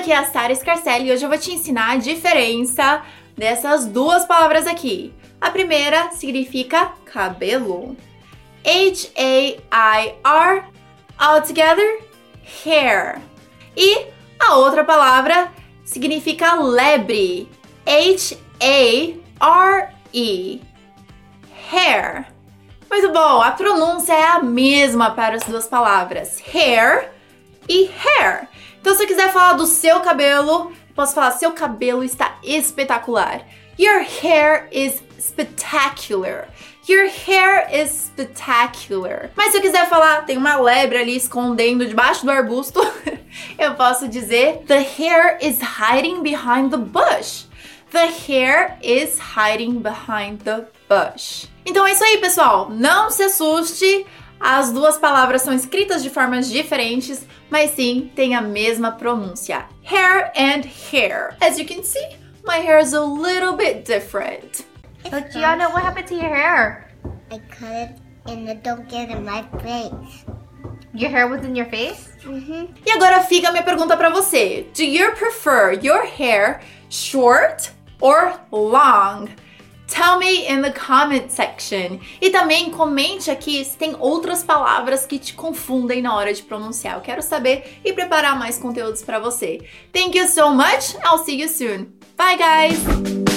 aqui é a Sara Scarcelli e hoje eu vou te ensinar a diferença dessas duas palavras aqui. A primeira significa cabelo. H-A-I-R, all together, hair. E a outra palavra significa lebre. H-A-R-E, hair. Muito bom, a pronúncia é a mesma para as duas palavras, hair e hair. Então, se eu quiser falar do seu cabelo, posso falar: seu cabelo está espetacular. Your hair is spectacular. Your hair is spectacular. Mas se eu quiser falar, tem uma lebre ali escondendo debaixo do arbusto, eu posso dizer: The hair is hiding behind the bush. The hair is hiding behind the bush. Então é isso aí, pessoal. Não se assuste. As duas palavras são escritas de formas diferentes, mas sim tem a mesma pronúncia. Hair and hair. As you can see, my hair is a little bit different. So Gianna, what happened to your hair? I cut it and it don't get in my face. Your hair was in your face? Mm-hmm. E agora fica a minha pergunta pra você. Do you prefer your hair short or long? Me in the comment section. E também comente aqui se tem outras palavras que te confundem na hora de pronunciar. Eu quero saber e preparar mais conteúdos para você. Thank you so much. I'll see you soon. Bye guys.